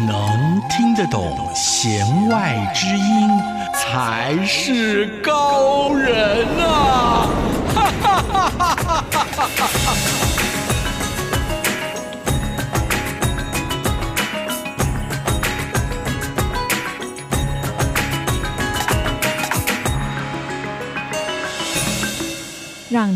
能听得懂弦外之音，才是高人呐啊！哈哈哈哈哈哈！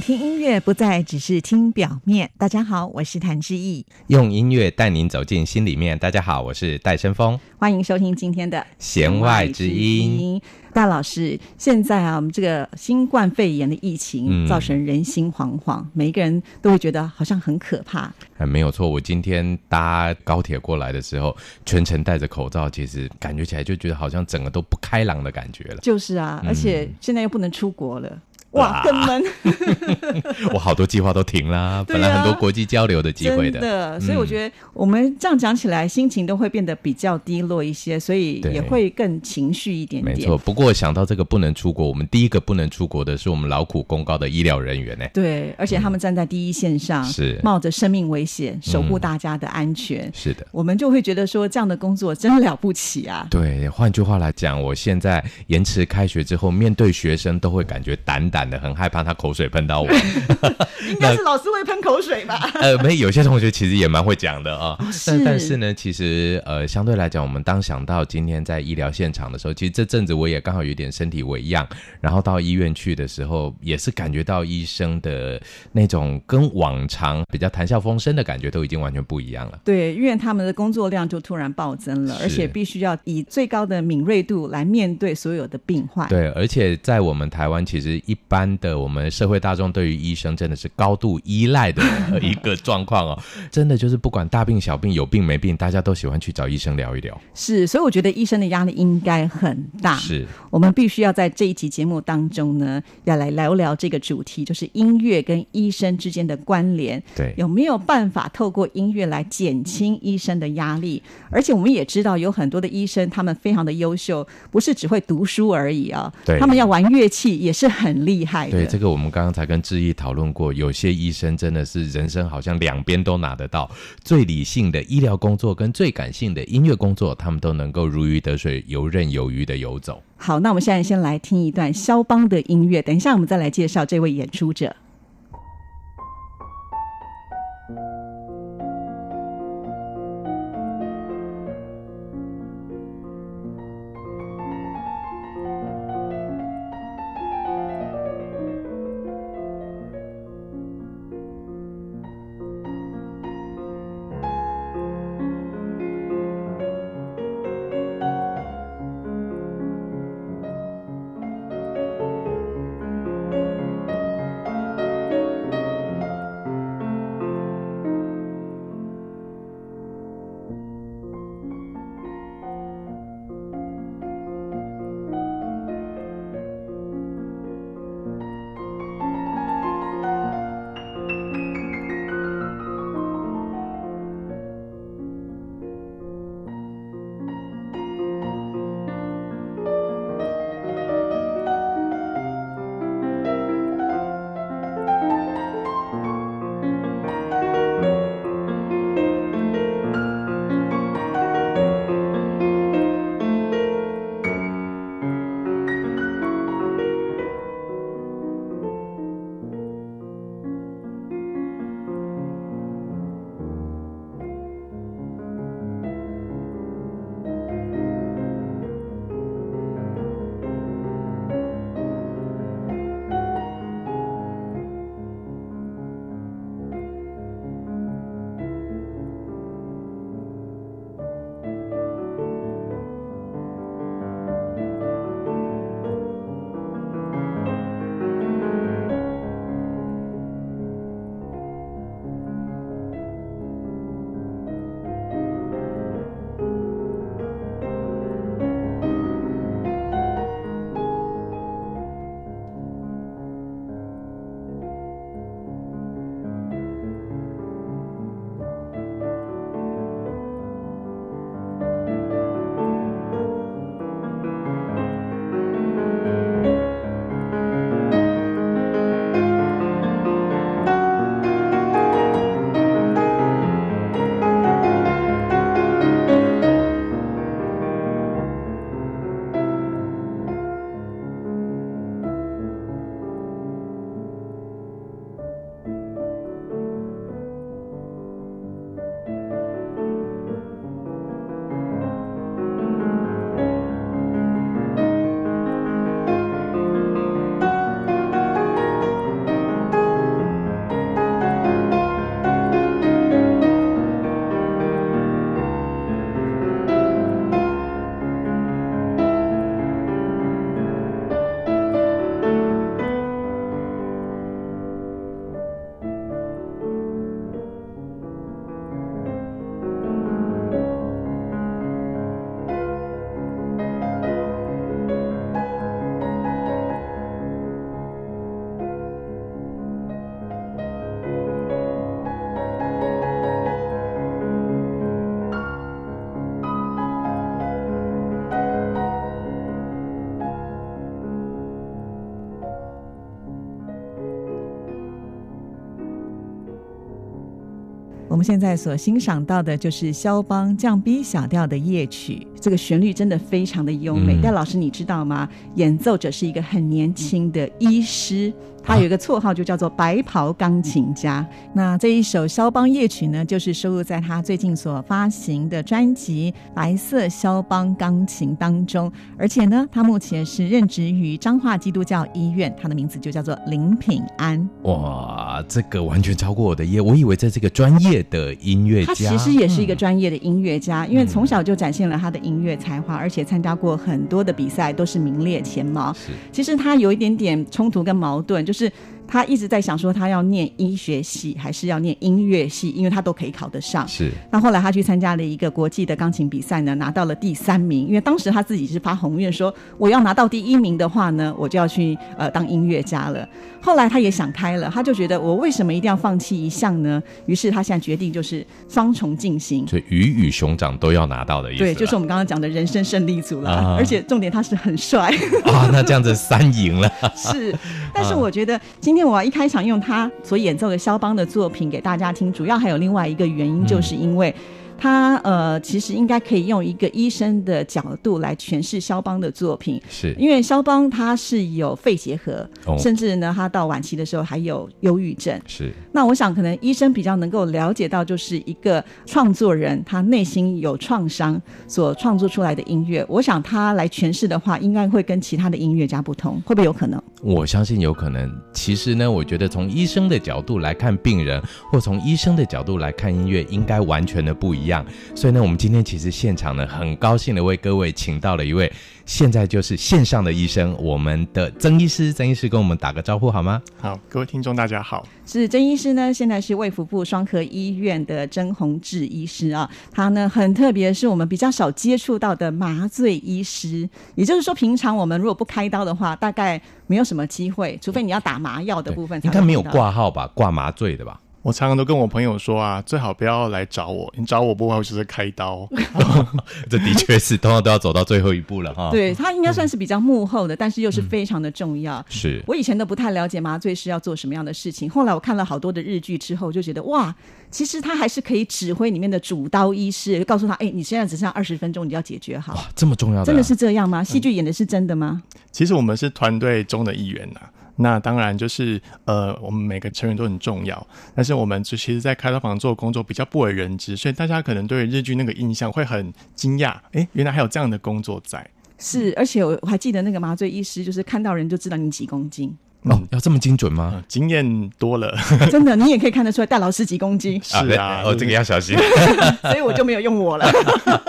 听音乐不再只是听表面。大家好，我是谭志毅，用音乐带您走进心里面。大家好，我是戴伸峰，欢迎收听今天的弦外之音。戴老师，现在啊，我们这个新冠肺炎的疫情造成人心惶惶，嗯、每一个人都会觉得好像很可怕。嗯，没有错。我今天搭高铁过来的时候，全程戴着口罩，其实感觉起来就觉得好像整个都不开朗的感觉了。就是啊，而且现在又不能出国了。哇，更闷！我好多计划都停啦，本来很多国际交流的机会的。真的，所以我觉得我们这样讲起来，心情都会变得比较低落一些，所以也会更情绪一点点。没错，不过想到这个不能出国，我们第一个不能出国的是我们劳苦功高的医疗人员呢。对，而且他们站在第一线上，是冒着生命危险守护大家的安全。是的，我们就会觉得说，这样的工作真了不起啊。对，换句话来讲，我现在延迟开学之后，面对学生都会感觉胆胆。很害怕他口水喷到我，应该是老师会喷口水吧？呃，没，有些同学其实也蛮会讲的啊。哦、是但但是呢，其实呃，相对来讲，我们当想到今天在医疗现场的时候，其实这阵子我也刚好有点身体微恙，然后到医院去的时候，也是感觉到医生的那种跟往常比较谈笑风生的感觉都已经完全不一样了。对，因为他们的工作量就突然暴增了，而且必须要以最高的敏锐度来面对所有的病患。对，而且在我们台湾，其实一般。的，我们社会大众对于医生真的是高度依赖的一个状况哦，真的就是不管大病小病，有病没病，大家都喜欢去找医生聊一聊。是，所以我觉得医生的压力应该很大。是，我们必须要在这一集节目当中呢，要来聊聊这个主题，就是音乐跟医生之间的关联。对，有没有办法透过音乐来减轻医生的压力？而且我们也知道，有很多的医生他们非常的优秀，不是只会读书而已啊，对，他们要玩乐器也是很厉害。对，这个我们刚刚才跟志毅讨论过，有些医生真的是人生好像两边都拿得到，最理性的医疗工作跟最感性的音乐工作，他们都能够如鱼得水、游刃有余的游走。好，那我们现在先来听一段肖邦的音乐，等一下我们再来介绍这位演出者。现在所欣赏到的就是肖邦降 B 小调的夜曲，这个旋律真的非常的优美。戴、嗯、老师，你知道吗？演奏者是一个很年轻的医师。他有一个绰号，就叫做“白袍钢琴家”。那这一首肖邦夜曲呢，就是收录在他最近所发行的专辑《白色肖邦钢琴》当中。而且呢，他目前是任职于彰化基督教医院，他的名字就叫做林品安。哇，这个完全超过我的业，我以为在这个专业的音乐家。他其实也是一个专业的音乐家，嗯、因为从小就展现了他的音乐才华，而且参加过很多的比赛，都是名列前茅。是，其实他有一点点冲突跟矛盾，就是。他一直在想说，他要念医学系还是要念音乐系，因为他都可以考得上。是。那后来他去参加了一个国际的钢琴比赛呢，拿到了第三名。因为当时他自己是发宏愿说，我要拿到第一名的话呢，我就要去呃当音乐家了。后来他也想开了，他就觉得我为什么一定要放弃一项呢？于是他现在决定就是双重进行，所以鱼与熊掌都要拿到的意思。对，就是我们刚刚讲的人生胜利组了。啊、而且重点他是很帅啊，那这样子三赢了。是，但是我觉得今天。我要一开场用他所演奏的肖邦的作品给大家听，主要还有另外一个原因，就是因为。他呃，其实应该可以用一个医生的角度来诠释肖邦的作品，是因为肖邦他是有肺结核，哦，甚至呢，他到晚期的时候还有忧郁症。是，那我想可能医生比较能够了解到，就是一个创作人他内心有创伤所创作出来的音乐，我想他来诠释的话，应该会跟其他的音乐家不同，会不会有可能？我相信有可能。其实呢，我觉得从医生的角度来看病人，或从医生的角度来看音乐，应该完全的不一样。所以呢，我们今天其实现场呢，很高兴的为各位请到了一位，现在就是线上的医生，我们的曾医师，曾医师跟我们打个招呼好吗？好，各位听众大家好，是曾医师呢，现在是卫福部双科医院的曾宏志医师啊，他呢很特别，是我们比较少接触到的麻醉医师，也就是说，平常我们如果不开刀的话，大概没有什么机会，除非你要打麻药的部分，应该没有挂号吧，挂麻醉的吧。我常常都跟我朋友说啊，最好不要来找我，你找我不会就是开刀。这的确是，通常都要走到最后一步了哈。对，他应该算是比较幕后的，嗯，但是又是非常的重要。嗯、是我以前都不太了解麻醉师要做什么样的事情，后来我看了好多的日剧之后，就觉得哇，其实他还是可以指挥里面的主刀医师，告诉他，哎，你现在只剩下二十分钟，你要解决好。哇，这么重要的，啊，真的是这样吗？戏剧演的是真的吗？嗯、其实我们是团队中的一员呐，啊。那当然就是呃，我们每个成员都很重要，但是我们就其实，在开刀房做工作比较不为人知，所以大家可能对日剧那个印象会很惊讶，哎，原来还有这样的工作在。是，而且我还记得那个麻醉医师，就是看到人就知道你几公斤。哦，要这么精准吗？嗯、经验多了，真的，你也可以看得出来大老师几公斤。是啊，哦，这个要小心，所以我就没有用我了。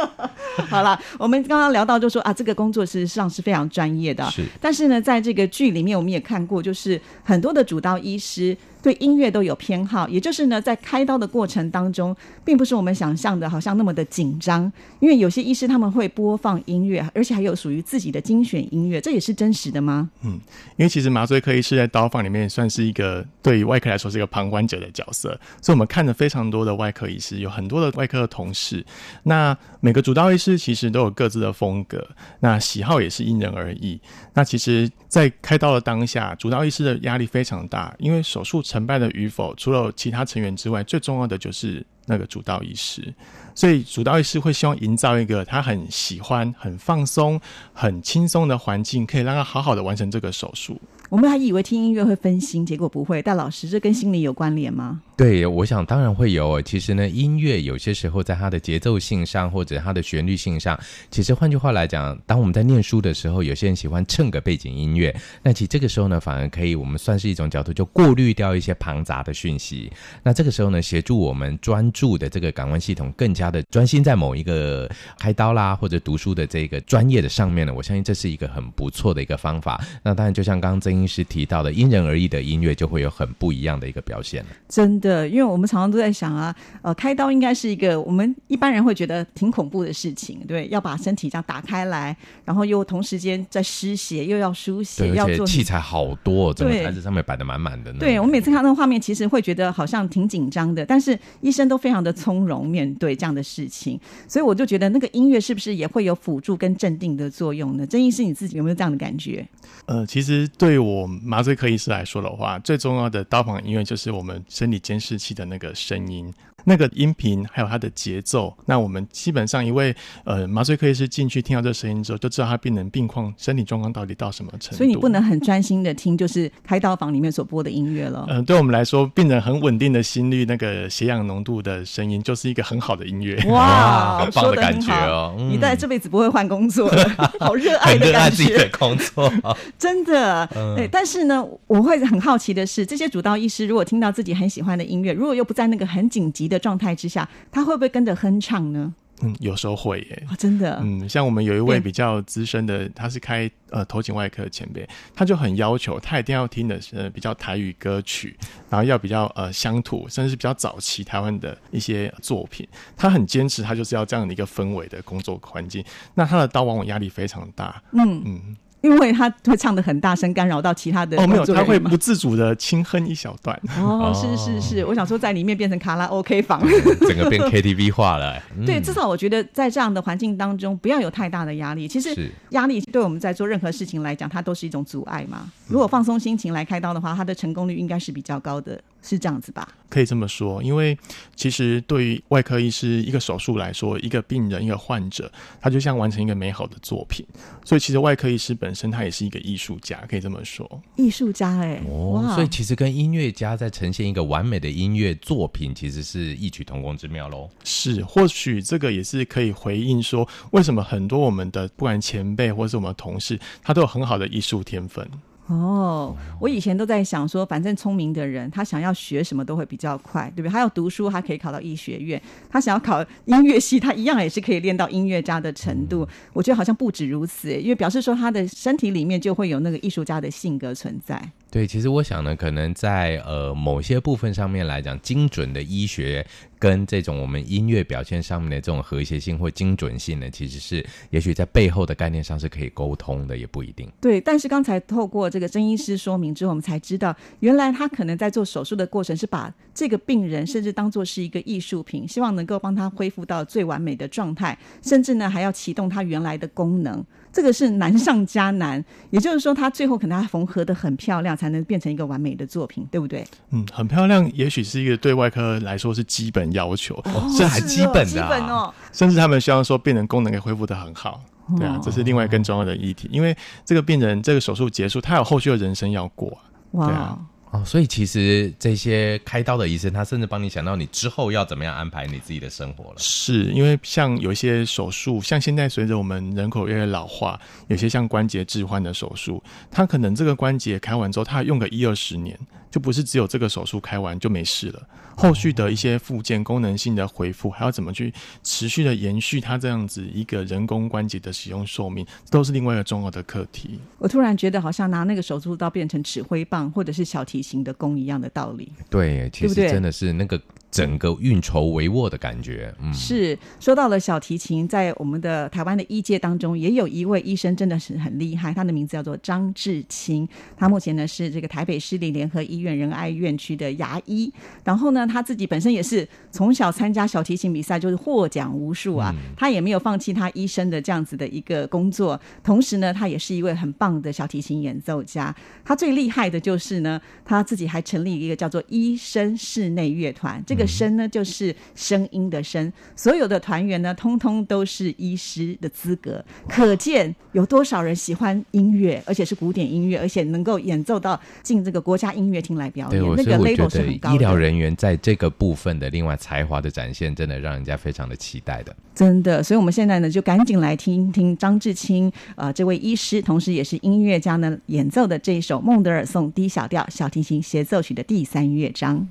好了，我们刚刚聊到就说啊，这个工作事实上是非常专业的。是，但是呢，在这个剧里面，我们也看过，就是很多的主刀医师。对音乐都有偏好，也就是呢，在开刀的过程当中，并不是我们想象的，好像那么的紧张。因为有些医师他们会播放音乐，而且还有属于自己的精选音乐，这也是真实的吗？嗯，因为其实麻醉科医师在刀房里面算是一个对于外科来说是一个旁观者的角色，所以我们看了非常多的外科医师，有很多的外科的同事。那每个主刀医师其实都有各自的风格，那喜好也是因人而异。那其实，在开刀的当下，主刀医师的压力非常大，因为手术。成败的与否，除了其他成员之外，最重要的就是那个主刀医师。所以主刀医师会希望营造一个他很喜欢、很放松、很轻松的环境，可以让他好好的完成这个手术。我们还以为听音乐会分心，结果不会。但老师，这跟心理有关联吗？对，我想当然会有。其实呢，音乐有些时候在它的节奏性上，或者它的旋律性上，其实换句话来讲，当我们在念书的时候，有些人喜欢蹭个背景音乐，那其实这个时候呢，反而可以，我们算是一种角度，就过滤掉一些庞杂的讯息。那这个时候呢，协助我们专注的这个感官系统更加的专心在某一个开刀啦，或者读书的这个专业的上面呢，我相信这是一个很不错的一个方法。那当然，就像刚刚曾医师提到的，因人而异的音乐就会有很不一样的一个表现。真的，因为我们常常都在想啊，呃，开刀应该是一个我们一般人会觉得挺恐怖的事情，对，要把身体这样打开来，然后又同时间在失血，又要输血，要做器材好多，整个台子上面摆的满满的。对，我每次看到那个画面，其实会觉得好像挺紧张的，但是医生都非常的从容面对这样的事情，所以我就觉得那个音乐是不是也会有辅助跟镇定的作用呢？郑医师你自己有没有这样的感觉？呃，其实对我麻醉科医师来说的话，最重要的刀房音乐就是我们生理监视器的那个声音。那个音频还有它的节奏，那我们基本上一位呃麻醉科医师进去听到这声音之后，就知道他病人病况、身体状况到底到什么程度。所以你不能很专心的听，就是开刀房里面所播的音乐了。嗯、呃，对我们来说，病人很稳定的心率、那个血氧浓度的声音，就是一个很好的音乐。哇，很棒的感觉哦！你在这辈子不会换工作了，好热爱的感觉。热爱自己的工作，真的。嗯、对，但是呢，我会很好奇的是，这些主刀医师如果听到自己很喜欢的音乐，如果又不在那个很紧急的状态之下。他会不会跟着哼唱呢？嗯，有时候会耶。哦，真的。嗯，像我们有一位比较资深的，他是开呃头颈外科的前辈，他就很要求他一定要听的是比较台语歌曲，然后要比较呃乡土，甚至是比较早期台湾的一些作品。他很坚持，他就是要这样的一个氛围的工作环境。那他的刀往往压力非常大。嗯嗯。因为他会唱的很大声，干扰到其他的哦，没有，他会不自主的轻哼一小段。哦，是是是，我想说在里面变成卡拉 OK 房，整个变 KTV 化了。嗯、对，至少我觉得在这样的环境当中，不要有太大的压力。其实压力对我们在做任何事情来讲，它都是一种阻碍嘛。如果放松心情来开刀的话，它的成功率应该是比较高的。是这样子吧？可以这么说，因为其实对于外科医师一个手术来说，一个病人、一个患者，他就像完成一个美好的作品。所以其实外科医师本身他也是一个艺术家，可以这么说。艺术家哎、欸，哦，哇所以其实跟音乐家在呈现一个完美的音乐作品，其实是异曲同工之妙喽。是，或许这个也是可以回应说，为什么很多我们的不管前辈或是我们的同事，他都有很好的艺术天分。哦，我以前都在想说，反正聪明的人，他想要学什么都会比较快，对不对？他要读书，他可以考到医学院；他想要考音乐系，他一样也是可以练到音乐家的程度。我觉得好像不止如此，因为表示说他的身体里面就会有那个艺术家的性格存在。对，其实我想呢，可能在呃某些部分上面来讲，精准的医学跟这种我们音乐表现上面的这种和谐性或精准性呢，其实是也许在背后的概念上是可以沟通的，也不一定。对，但是刚才透过这个曾医师说明之后，我们才知道，原来他可能在做手术的过程是把这个病人甚至当做是一个艺术品，希望能够帮他恢复到最完美的状态，甚至呢还要启动他原来的功能。这个是难上加难，也就是说，他最后可能要缝合的很漂亮，才能变成一个完美的作品，对不对？嗯，很漂亮，也许是一个对外科来说是基本要求，哦、这还基本的、啊，基本哦。甚至他们希望说，病人功能可以恢复的很好，对啊，这是另外更重要的议题，因为这个病人这个手术结束，他有后续的人生要过，哇对啊。哦，所以其实这些开刀的医生，他甚至帮你想到你之后要怎么样安排你自己的生活了。是因为像有一些手术，像现在随着我们人口越来越老化，有些像关节置换的手术，他可能这个关节开完之后，他还用个一二十年。就不是只有这个手术开完就没事了，后续的一些附件功能性的恢复，还要怎么去持续的延续它这样子一个人工关节的使用寿命，都是另外一个重要的课题。我突然觉得好像拿那个手术刀变成指挥棒或者是小提琴的弓一样的道理。对，其实真的是那个。整个运筹帷幄的感觉，嗯，是说到了小提琴，在我们的台湾的医界当中，也有一位医生真的是很厉害，他的名字叫做张志清，他目前呢是这个台北市立联合医院仁爱院区的牙医，然后呢他自己本身也是从小参加小提琴比赛，就是获奖无数啊，嗯、他也没有放弃他医生的这样子的一个工作，同时呢他也是一位很棒的小提琴演奏家，他最厉害的就是呢他自己还成立一个叫做医生室内乐团，这个。声呢，就是声音的声，所有的团员呢，通通都是医师的资格，可见有多少人喜欢音乐，而且是古典音乐，而且能够演奏到进这个国家音乐厅来表演，那个 level 是很高的。医疗人员在这个部分的另外才华的展现，真的让人家非常的期待的。真的，所以我们现在呢，就赶紧来听听张志清，呃，这位医师，同时也是音乐家呢，演奏的这一首孟德尔颂 D 小调小提进行协奏曲的第三乐章。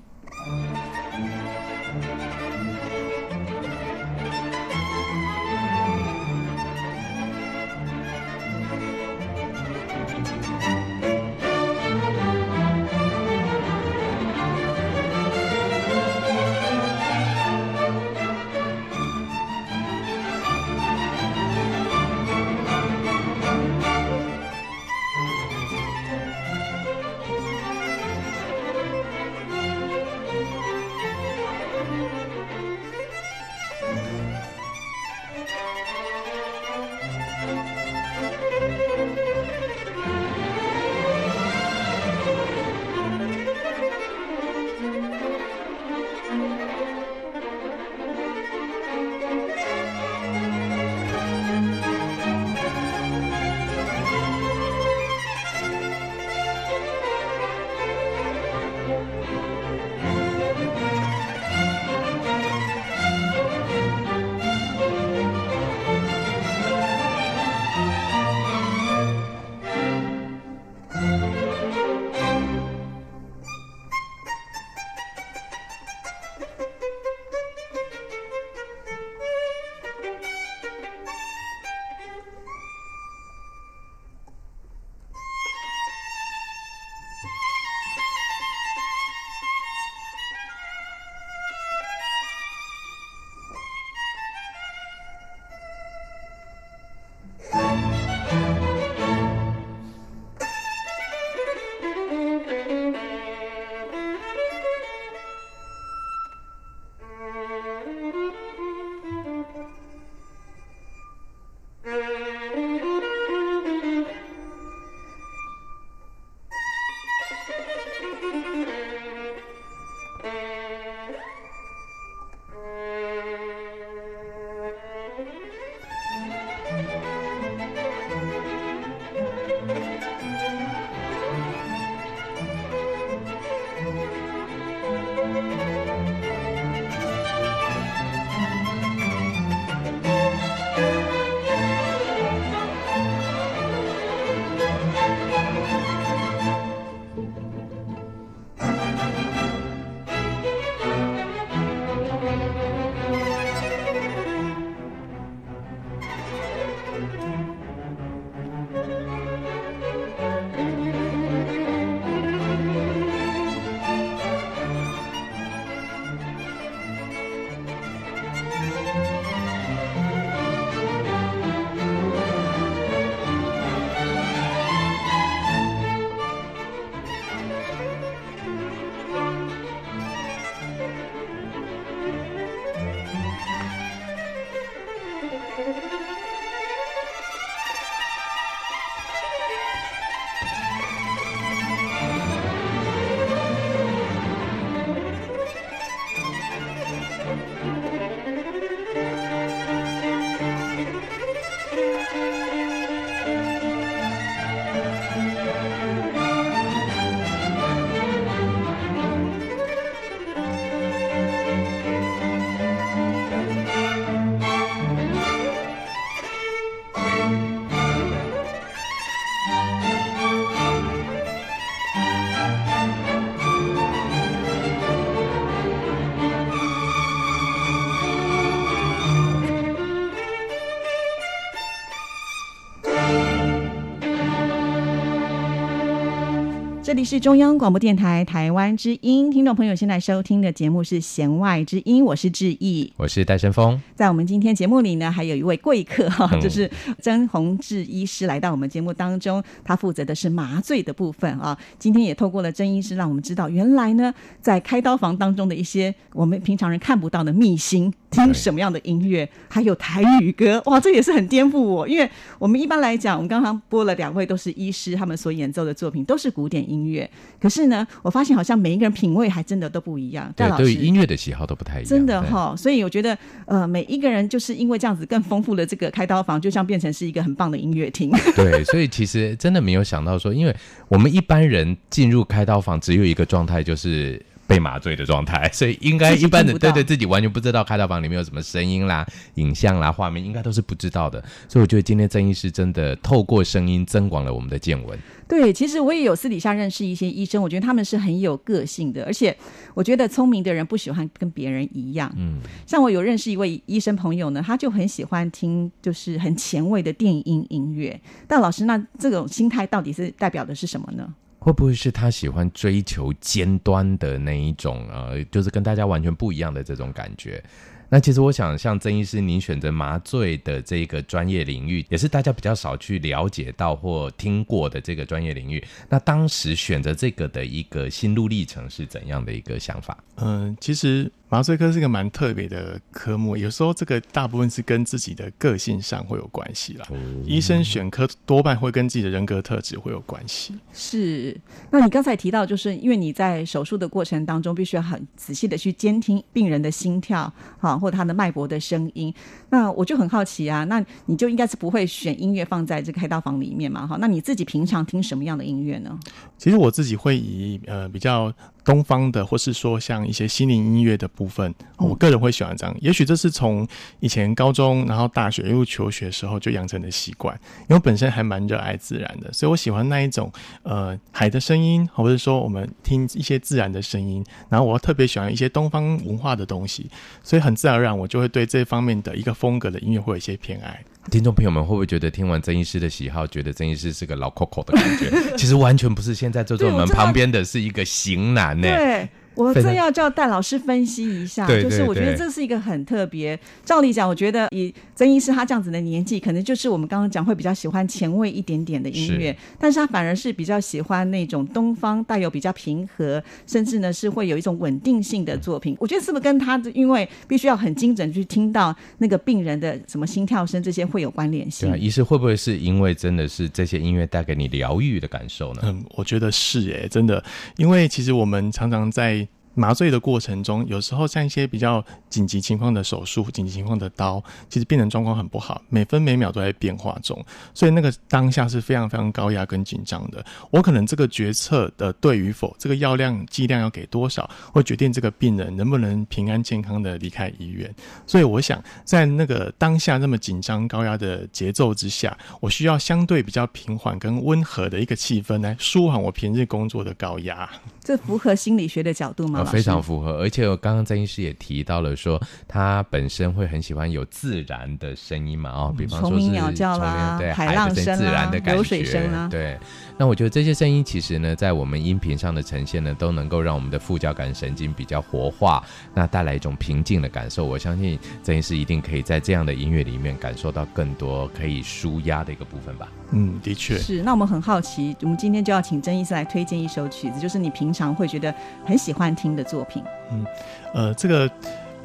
这里是中央广播电台台湾之音，听众朋友现在收听的节目是《弦外之音》，我是志毅，我是戴胜峰。在我们今天节目里呢，还有一位贵客哈，就是曾宏志医师来到我们节目当中，他负责的是麻醉的部分啊。今天也透过了曾医师，让我们知道原来呢，在开刀房当中的一些我们平常人看不到的秘辛，听什么样的音乐，还有台语歌，哇，这也是很颠覆我，因为我们一般来讲，我们刚刚播了两位都是医师，他们所演奏的作品都是古典音乐，可是呢，我发现好像每一个人品味还真的都不一样。对，对于音乐的喜好都不太一样。真的哈，所以我觉得，呃，每一个人就是因为这样子更丰富了这个开刀房，就像变成是一个很棒的音乐厅。对，所以其实真的没有想到说，因为我们一般人进入开刀房只有一个状态，就是。被麻醉的状态，所以应该一般的对对自己完全不知道开刀房里面有什么声音啦、影像啦、画面，应该都是不知道的。所以我觉得今天曾医师真的透过声音增广了我们的见闻。对，其实我也有私底下认识一些医生，我觉得他们是很有个性的，而且我觉得聪明的人不喜欢跟别人一样。嗯，像我有认识一位医生朋友呢，他就很喜欢听就是很前卫的电音音乐。但老师，那这种心态到底是代表的是什么呢？会不会是他喜欢追求尖端的那一种呃，就是跟大家完全不一样的这种感觉？那其实我想，像曾医师，您选择麻醉的这个专业领域，也是大家比较少去了解到或听过的这个专业领域。那当时选择这个的一个心路历程是怎样的一个想法？嗯，其实麻醉科是一个蛮特别的科目，有时候这个大部分是跟自己的个性上会有关系啦。嗯、医生选科多半会跟自己的人格特质会有关系。是，那你刚才提到，就是因为你在手术的过程当中，必须要很仔细的去监听病人的心跳，好。或他的脉搏的声音，那我就很好奇啊，那你就应该是不会选音乐放在这个开刀房里面嘛？哈，那你自己平常听什么样的音乐呢？其实我自己会以呃比较。东方的，或是说像一些心灵音乐的部分，我个人会喜欢这样。也许这是从以前高中，然后大学一路求学的时候就养成的习惯。因为我本身还蛮热爱自然的，所以我喜欢那一种呃海的声音，或者说我们听一些自然的声音。然后我特别喜欢一些东方文化的东西，所以很自然而然我就会对这方面的一个风格的音乐会有一些偏爱。听众朋友们会不会觉得听完曾医师的喜好，觉得曾医师是个老 Coco 的感觉？其实完全不是，现在坐在我们旁边的是一个型男呢。对。我正要叫戴老师分析一下，就是我觉得这是一个很特别。照理讲，我觉得以曾医师他这样子的年纪，可能就是我们刚刚讲会比较喜欢前卫一点点的音乐，但是他反而是比较喜欢那种东方带有比较平和，甚至呢是会有一种稳定性的作品。我觉得是不是跟他因为必须要很精准去听到那个病人的什么心跳声这些会有关联性？对啊，医师会不会是因为真的是这些音乐带给你疗愈的感受呢？嗯，我觉得是诶，真的，因为其实我们常常在。麻醉的过程中，有时候像一些比较紧急情况的手术、紧急情况的刀，其实病人状况很不好，每分每秒都在变化中，所以那个当下是非常非常高压跟紧张的。我可能这个决策的对与否，这个药量剂量要给多少，会决定这个病人能不能平安健康的离开医院。所以我想，在那个当下那么紧张高压的节奏之下，我需要相对比较平缓跟温和的一个气氛来舒缓我平日工作的高压。这符合心理学的角度吗？非常符合，而且我刚刚曾医师也提到了说，他本身会很喜欢有自然的声音嘛，哦，比方说是虫鸣鸟叫啦，对，海浪声自然的感觉，流水声啊，对。那我觉得这些声音其实呢，在我们音频上的呈现呢，都能够让我们的副交感神经比较活化，那带来一种平静的感受。我相信曾医师一定可以在这样的音乐里面感受到更多可以舒压的一个部分吧。嗯，的确是。那我们很好奇，我们今天就要请曾医师来推荐一首曲子，就是你平常会觉得很喜欢听的作品。嗯，呃，这个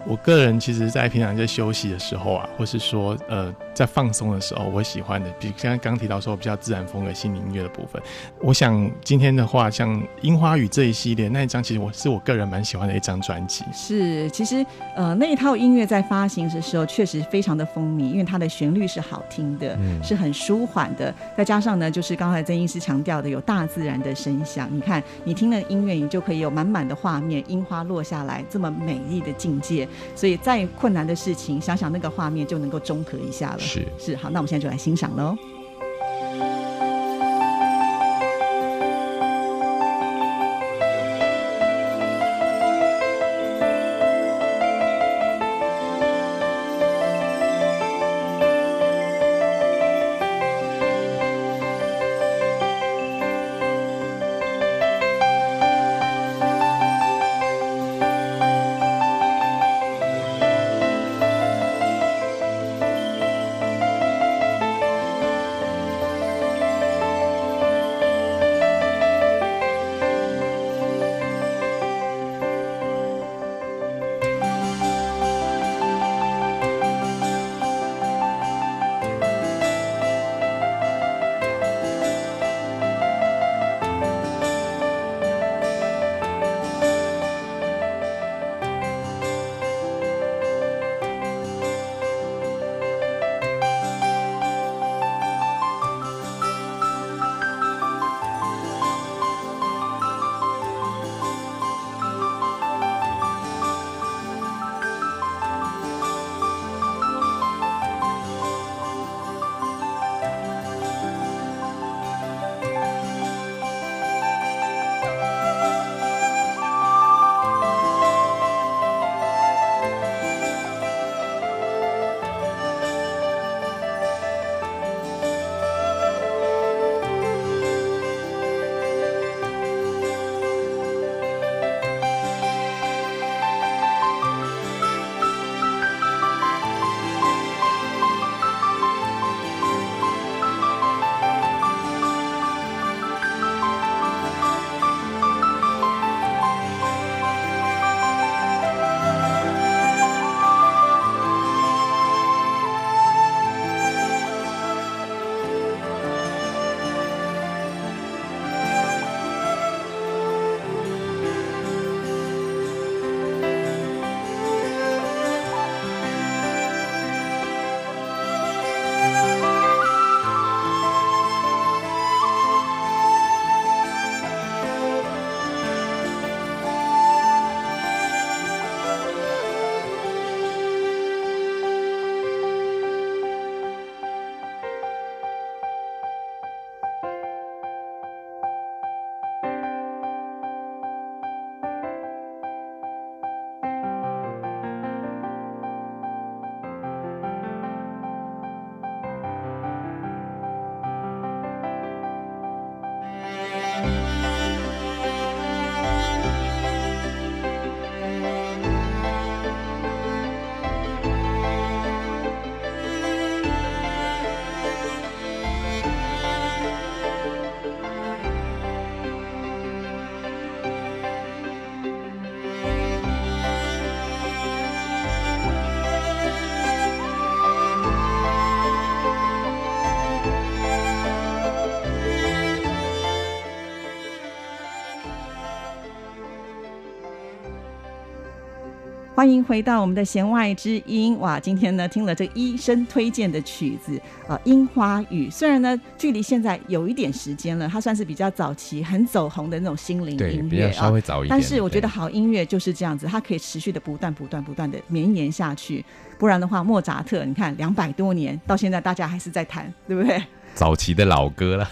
我个人其实，在平常在休息的时候啊，或是说呃。在放松的时候，我喜欢的，比如刚刚提到说比较自然风格、心灵音乐的部分。我想今天的话，像《樱花雨》这一系列那一张，其实我是我个人蛮喜欢的一张专辑。是，其实呃那一套音乐在发行的时候确实非常的风靡，因为它的旋律是好听的，嗯、是很舒缓的，再加上呢，就是刚才曾医师强调的有大自然的声响。你看，你听了音乐，你就可以有满满的画面，樱花落下来这么美丽的境界。所以再困难的事情，想想那个画面就能够中和一下了。是是，好，那我们现在就来欣赏喽。欢迎回到我们的弦外之音。哇，今天呢听了这个医生推荐的曲子，呃，《樱花雨》。虽然呢距离现在有一点时间了，它算是比较早期、很走红的那种心灵音乐，对，比较稍微早一点。但是我觉得好音乐就是这样子，它可以持续的不断、不断、不断的绵延下去。不然的话，莫扎特，你看两百多年到现在，大家还是在弹，对不对？早期的老歌了，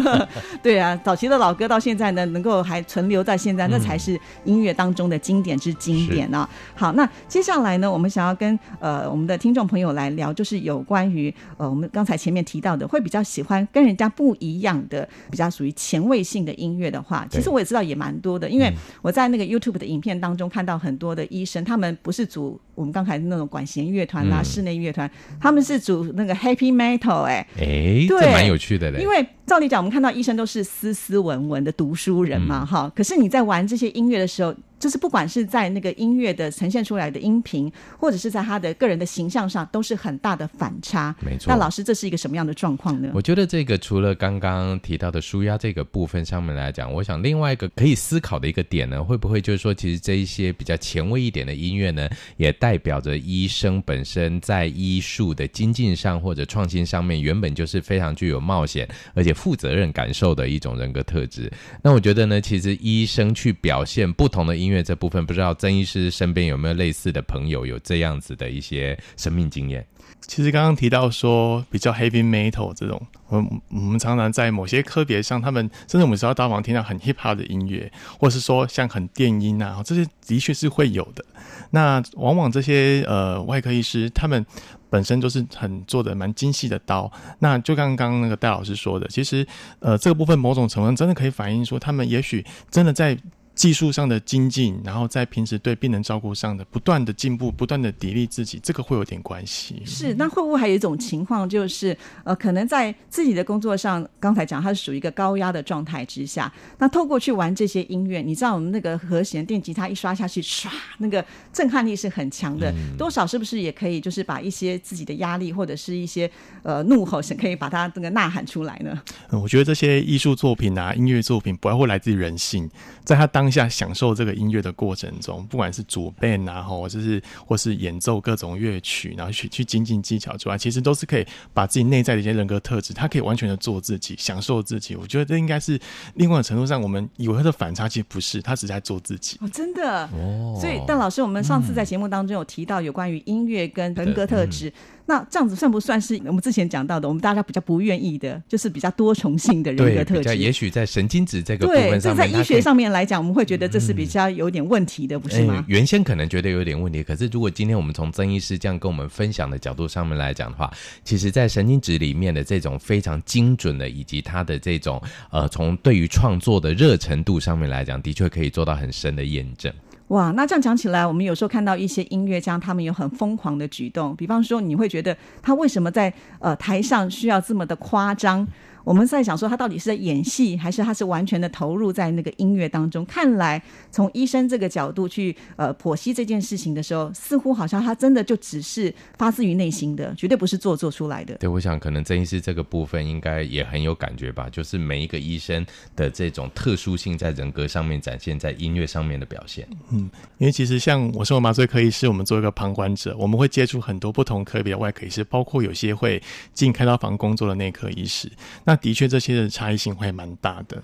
对啊，早期的老歌到现在呢，能够还存留在现在，那才是音乐当中的经典之经典啊。好，那接下来呢，我们想要跟呃我们的听众朋友来聊，就是有关于呃我们刚才前面提到的，会比较喜欢跟人家不一样的，比较属于前卫性的音乐的话，其实我也知道也蛮多的，因为我在那个 YouTube 的影片当中看到很多的医生，他们不是组我们刚才那种管弦乐团啊、室内乐团，他们是组那个 Happy Metal，哎，哎，对。这蛮有趣的嘞，因为照理讲，我们看到医生都是斯斯文文的读书人嘛，哈、嗯。可是你在玩这些音乐的时候。就是不管是在那个音乐的呈现出来的音频，或者是在他的个人的形象上，都是很大的反差。没错。那老师，这是一个什么样的状况呢？我觉得这个除了刚刚提到的舒压这个部分上面来讲，我想另外一个可以思考的一个点呢，会不会就是说，其实这一些比较前卫一点的音乐呢，也代表着医生本身在医术的精进上或者创新上面，原本就是非常具有冒险而且负责任感受的一种人格特质。那我觉得呢，其实医生去表现不同的音。音乐这部分，不知道曾医师身边有没有类似的朋友有这样子的一些生命经验？其实刚刚提到说比较 heavy metal 这种，我我们常常在某些科别上，他们甚至我们知道大王听到很 hip hop 的音乐，或是说像很电音啊，这些的确是会有的。那往往这些呃外科医师，他们本身就是很做的蛮精细的刀。那就刚刚那个戴老师说的，其实呃这个部分某种程度真的可以反映说，他们也许真的在。技术上的精进，然后在平时对病人照顾上的不断的进步，不断的砥砺自己，这个会有点关系。是，那会不会还有一种情况，就是呃，可能在自己的工作上，刚才讲他是属于一个高压的状态之下，那透过去玩这些音乐，你知道我们那个和弦电吉他一刷下去，唰，那个震撼力是很强的，嗯、多少是不是也可以就是把一些自己的压力或者是一些呃怒吼，是可以把它那个呐喊出来呢？嗯，我觉得这些艺术作品啊，音乐作品，不外乎来自于人性，在他当。下享受这个音乐的过程中，不管是主编啊，或就是或是演奏各种乐曲，然后去去精进技巧之外，其实都是可以把自己内在的一些人格特质，他可以完全的做自己，享受自己。我觉得这应该是另外的程度上，我们以为他的反差，其实不是，他只是在做自己。哦，真的哦。所以，但老师，我们上次在节目当中有提到有关于音乐跟人格特质。那这样子算不算是我们之前讲到的，我们大家比较不愿意的，就是比较多重性的人格特质？也许在神经质这个部分上面，对，这在医学上面来讲，我们会觉得这是比较有点问题的，嗯、不是吗、欸？原先可能觉得有点问题，可是如果今天我们从曾医师这样跟我们分享的角度上面来讲的话，其实，在神经质里面的这种非常精准的，以及他的这种呃，从对于创作的热程度上面来讲，的确可以做到很深的验证。哇，那这样讲起来，我们有时候看到一些音乐家，他们有很疯狂的举动，比方说，你会觉得他为什么在呃台上需要这么的夸张？我们在想说，他到底是在演戏，还是他是完全的投入在那个音乐当中？看来从医生这个角度去呃剖析这件事情的时候，似乎好像他真的就只是发自于内心的，绝对不是做做出来的。对，我想可能曾医师这个部分应该也很有感觉吧，就是每一个医生的这种特殊性在人格上面展现，在音乐上面的表现。嗯，因为其实像我身为麻醉科医师，我们做一个旁观者，我们会接触很多不同科别的外科医师，包括有些会进开刀房工作的内科医师。那的确，这些的差异性会蛮大的。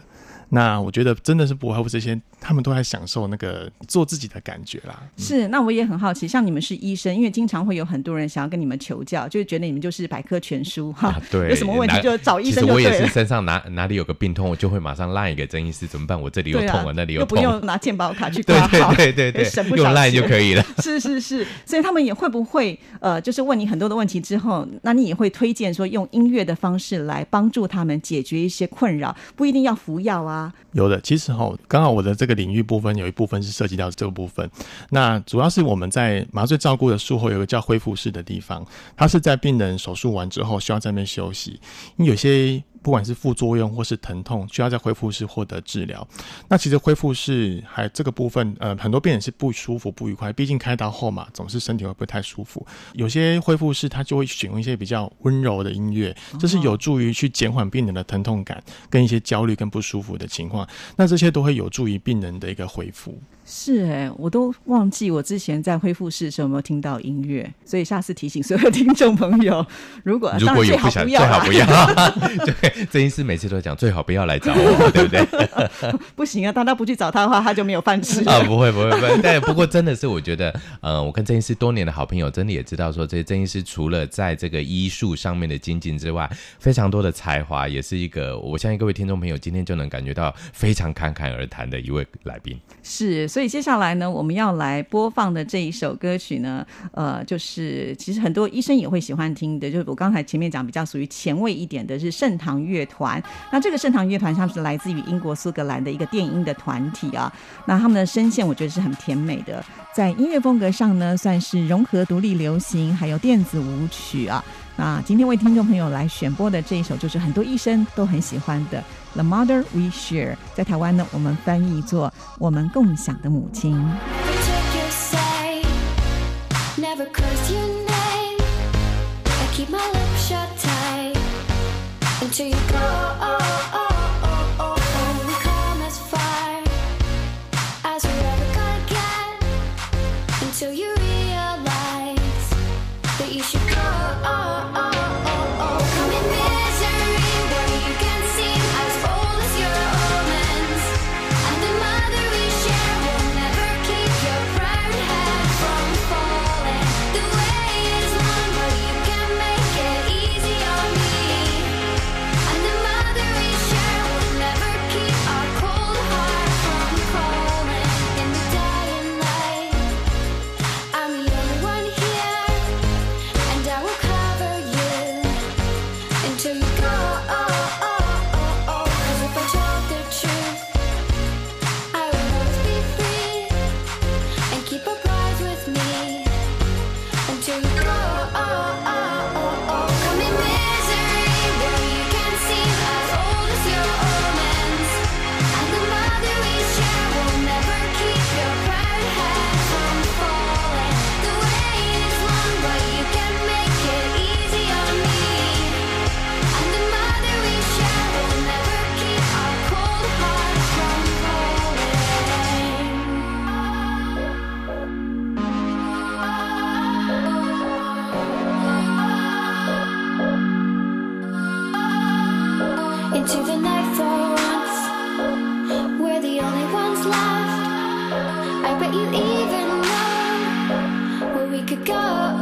那我觉得真的是不外乎这些，他们都在享受那个做自己的感觉啦。是，那我也很好奇，像你们是医生，因为经常会有很多人想要跟你们求教，就觉得你们就是百科全书哈、啊。对，有什么问题就找医生就对了。其实我也是身上哪哪里有个病痛，我就会马上赖一个曾医师，怎么办？我这里又痛我，啊、那里又痛了，又不用拿健保卡去 挂号，对对对对对，用赖就可以了。是是是，所以他们也会不会呃，就是问你很多的问题之后，那你也会推荐说用音乐的方式来帮助他们解决一些困扰，不一定要服药啊。有的，其实。哈，刚好我的这个领域部分有一部分是涉及到这个部分。那主要是我们在麻醉照顾的术后有个叫恢复室的地方，它是在病人手术完之后需要在那边休息。因为有些不管是副作用或是疼痛，需要在恢复室获得治疗。那其实恢复室还这个部分，呃，很多病人是不舒服、不愉快，毕竟开刀后嘛，总是身体会不太舒服。有些恢复室他就会选用一些比较温柔的音乐，这是有助于去减缓病人的疼痛感跟一些焦虑跟不舒服的情况。那这些都会有助于病人的一个恢复。是哎、欸，我都忘记我之前在恢复室的时候有没有听到音乐，所以下次提醒所有听众朋友，如果如果有不想，最好不要。对，郑医师每次都讲最好不要来找我，对不对？不行啊，当他不去找他的话，他就没有饭吃啊！不会不会不会，但不过真的是我觉得，呃，我跟郑医师多年的好朋友，真的也知道说，这些郑医师除了在这个医术上面的精进之外，非常多的才华，也是一个我相信各位听众朋友今天就能感觉到非常侃侃而谈的一位来宾。是。所以接下来呢，我们要来播放的这一首歌曲呢，呃，就是其实很多医生也会喜欢听的，就是我刚才前面讲比较属于前卫一点的，是圣堂乐团。那这个盛唐乐团，它是来自于英国苏格兰的一个电音的团体啊。那他们的声线，我觉得是很甜美的，在音乐风格上呢，算是融合独立流行还有电子舞曲啊。那今天为听众朋友来选播的这一首，就是很多医生都很喜欢的。The Mother We Share，在台湾呢，我们翻译做“我们共享的母亲”。until you go. We come as far as we ever get until you. night for once. We're the only ones left. I bet you even know where we could go.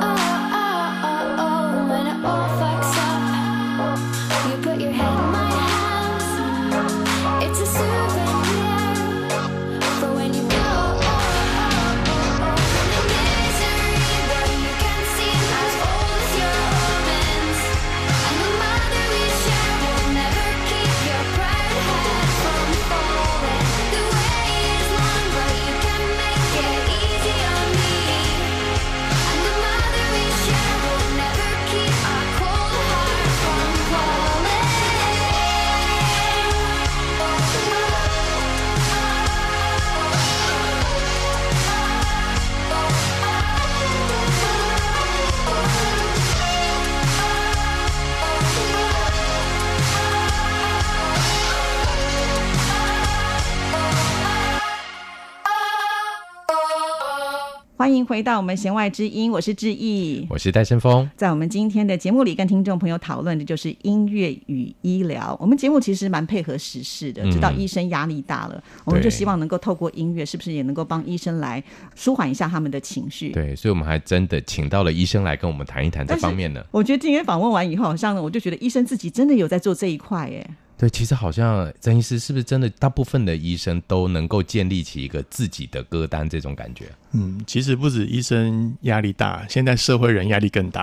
欢迎回到我们弦外之音，我是志毅，我是戴伸峰。在我们今天的节目里，跟听众朋友讨论的就是音乐与医疗。我们节目其实蛮配合时事的，知道医生压力大了，嗯、我们就希望能够透过音乐，是不是也能够帮医生来舒缓一下他们的情绪？对，所以我们还真的请到了医生来跟我们谈一谈这方面呢。我觉得今天访问完以后，好像呢，我就觉得医生自己真的有在做这一块，耶。对，其实好像曾医师是不是真的，大部分的医生都能够建立起一个自己的歌单这种感觉？嗯，其实不止医生压力大，现在社会人压力更大，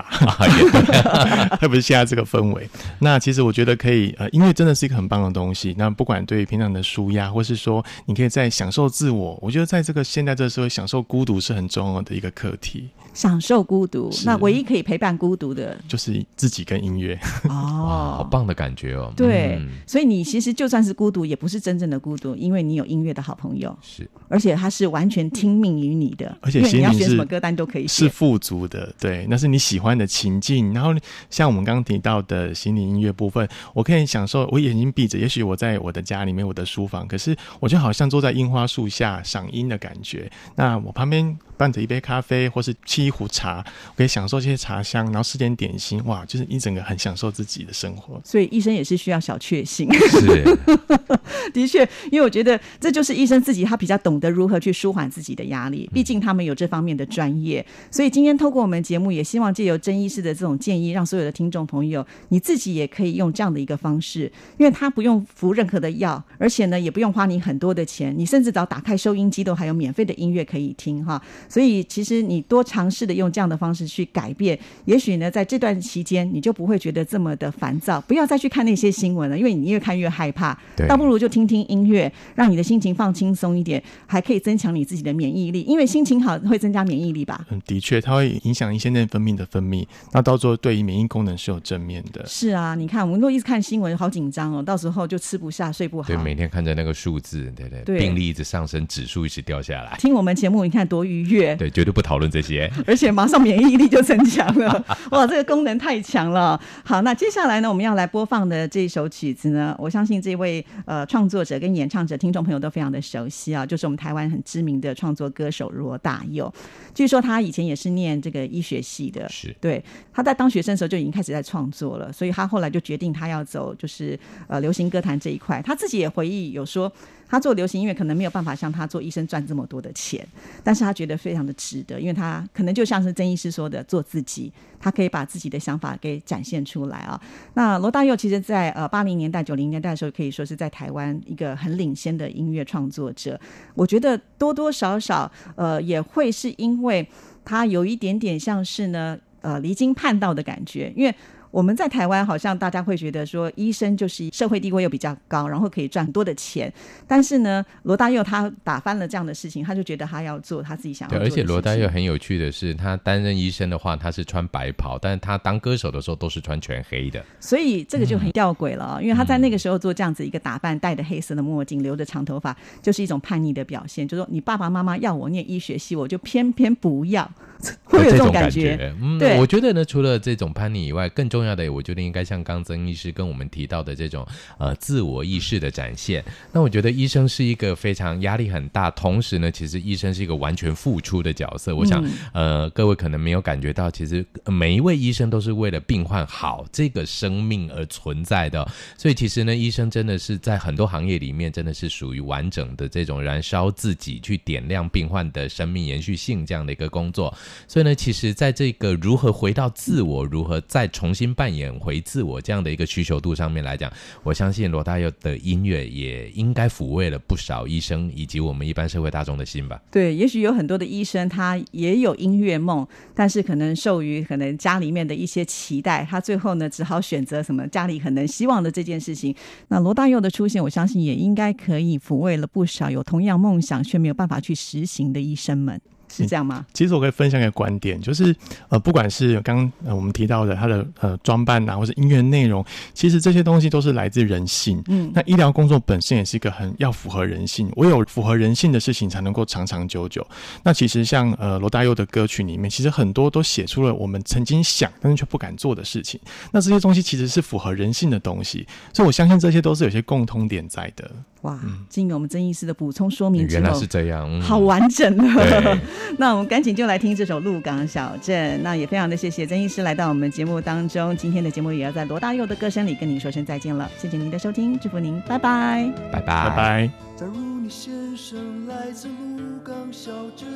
特别是现在这个氛围。那其实我觉得可以，呃，音乐真的是一个很棒的东西。那不管对于平常的舒压，或是说你可以在享受自我，我觉得在这个现在这个社会，享受孤独是很重要的一个课题。享受孤独，那唯一可以陪伴孤独的，就是自己跟音乐。哦，好棒的感觉哦。对，嗯、所以你其实就算是孤独，也不是真正的孤独，因为你有音乐的好朋友。是，而且他是完全听命于你的，而且你要选什么歌单都可以，是富足的。对，那是你喜欢的情境。然后像我们刚刚提到的心理音乐部分，我可以享受，我眼睛闭着，也许我在我的家里面，我的书房，可是我就好像坐在樱花树下赏樱的感觉。那我旁边。伴着一杯咖啡，或是沏一壶茶，我可以享受这些茶香，然后吃点点心，哇，就是一整个很享受自己的生活。所以医生也是需要小确幸，是，的确，因为我觉得这就是医生自己，他比较懂得如何去舒缓自己的压力，毕竟他们有这方面的专业。所以今天透过我们节目，也希望借由曾医师的这种建议，让所有的听众朋友，你自己也可以用这样的一个方式，因为他不用服任何的药，而且呢，也不用花你很多的钱，你甚至只要打开收音机，都还有免费的音乐可以听哈。所以，其实你多尝试的用这样的方式去改变，也许呢，在这段期间你就不会觉得这么的烦躁。不要再去看那些新闻了，因为你越看越害怕。对，倒不如就听听音乐，让你的心情放轻松一点，还可以增强你自己的免疫力。因为心情好会增加免疫力吧？嗯，的确，它会影响一些内分泌的分泌，那到时候对于免疫功能是有正面的。是啊，你看我们如果一直看新闻，好紧张哦，到时候就吃不下、睡不好。对，每天看着那个数字，对对，对，病例一直上升，指数一直掉下来。听我们节目，你看多愉悦。对。绝对不讨论这些，而且马上免疫力就增强了。哇，这个功能太强了。好，那接下来呢，我们要来播放的这一首曲子呢，我相信这位呃创作者跟演唱者，听众朋友都非常的熟悉啊，就是我们台湾很知名的创作歌手罗大佑。据说他以前也是念这个医学系的，是对。他在当学生的时候就已经开始在创作了，所以他后来就决定他要走就是呃流行歌坛这一块。他自己也回忆有说。他做流行音乐可能没有办法像他做医生赚这么多的钱，但是他觉得非常的值得，因为他可能就像是曾医师说的，做自己，他可以把自己的想法给展现出来啊。那罗大佑其实在呃八零年代、九零年代的时候，可以说是在台湾一个很领先的音乐创作者。我觉得多多少少呃也会是因为他有一点点像是呢呃离经叛道的感觉，因为。我们在台湾好像大家会觉得说，医生就是社会地位又比较高，然后可以赚很多的钱。但是呢，罗大佑他打翻了这样的事情，他就觉得他要做他自己想要做的事情。对，而且罗大佑很有趣的是，他担任医生的话，他是穿白袍，但是他当歌手的时候都是穿全黑的。所以这个就很吊诡了，嗯，因为他在那个时候做这样子一个打扮，戴着黑色的墨镜，留着长头发，就是一种叛逆的表现。就是说你爸爸妈妈要我念医学系，我就偏偏不要，会有这种感觉。感觉嗯，对，我觉得呢，除了这种叛逆以外，更重要的，我觉得应该。像刚曾医师跟我们提到的这种呃自我意识的展现，那我觉得医生是一个非常压力很大，同时呢，其实医生是一个完全付出的角色。我想呃各位可能没有感觉到，其实每一位医生都是为了病患好这个生命而存在的。所以其实呢，医生真的是在很多行业里面真的是属于完整的这种燃烧自己去点亮病患的生命延续性这样的一个工作。所以呢，其实在这个如何回到自我，如何再重新扮演回。自我这样的一个需求度上面来讲，我相信罗大佑的音乐也应该抚慰了不少医生以及我们一般社会大众的心吧。对，也许有很多的医生他也有音乐梦，但是可能受于可能家里面的一些期待，他最后呢只好选择什么家里可能希望的这件事情。那罗大佑的出现，我相信也应该可以抚慰了不少有同样梦想却没有办法去实行的医生们。是这样吗？其实我可以分享一个观点，就是呃，不管是刚我们提到的他的呃装扮啊，或是音乐内容，其实这些东西都是来自人性。嗯，那医疗工作本身也是一个很要符合人性，唯有符合人性的事情才能够长长久久。那其实像呃罗大佑的歌曲里面，其实很多都写出了我们曾经想但是却不敢做的事情。那这些东西其实是符合人性的东西，所以我相信这些都是有些共通点在的。哇，经由我们曾医师的补充说明之后，原来是这样，嗯、好完整的。那我们赶紧就来听这首《鹿港小镇》。那也非常的谢谢曾医师来到我们节目当中。今天的节目也要在罗大佑的歌声里跟您说声再见了。谢谢您的收听，祝福您，拜拜，拜拜，拜拜。假如你先生来自鹿港小镇，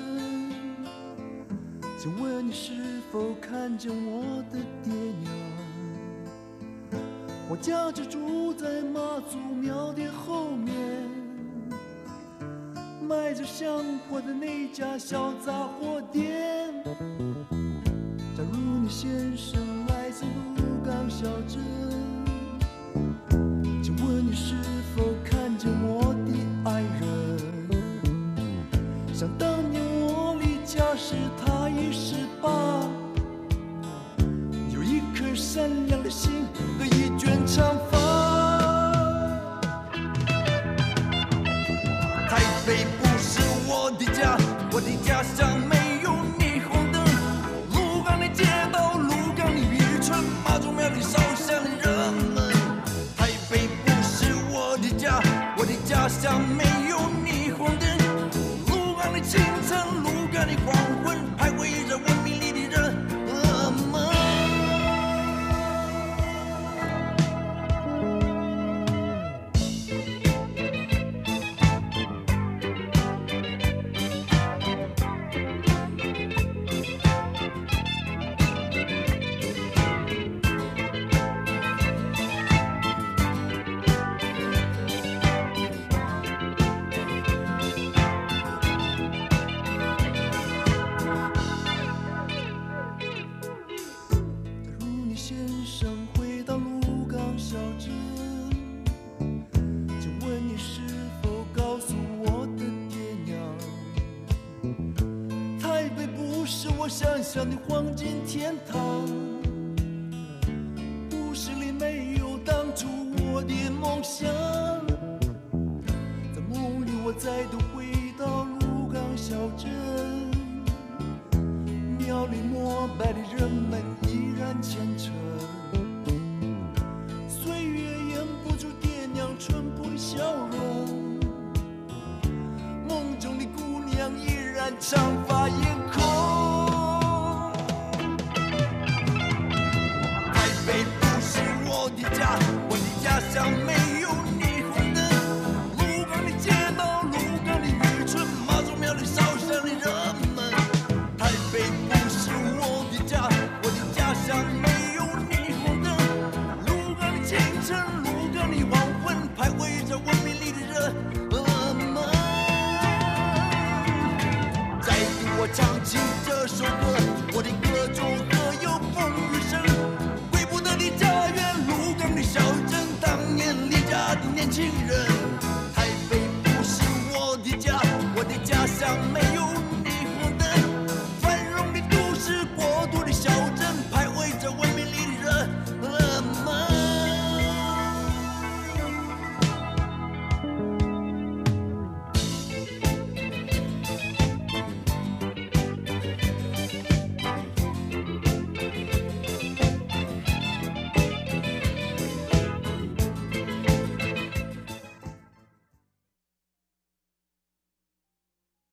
请问你是否看见我的爹娘？我家就住在妈祖庙的后面卖着香火的那家小杂货店。假如你先生来自鹿港小镇请问你是否看见我的爱人想当年我离家时他已十八。一颗善良的心和一卷长发，台北不是我的家。something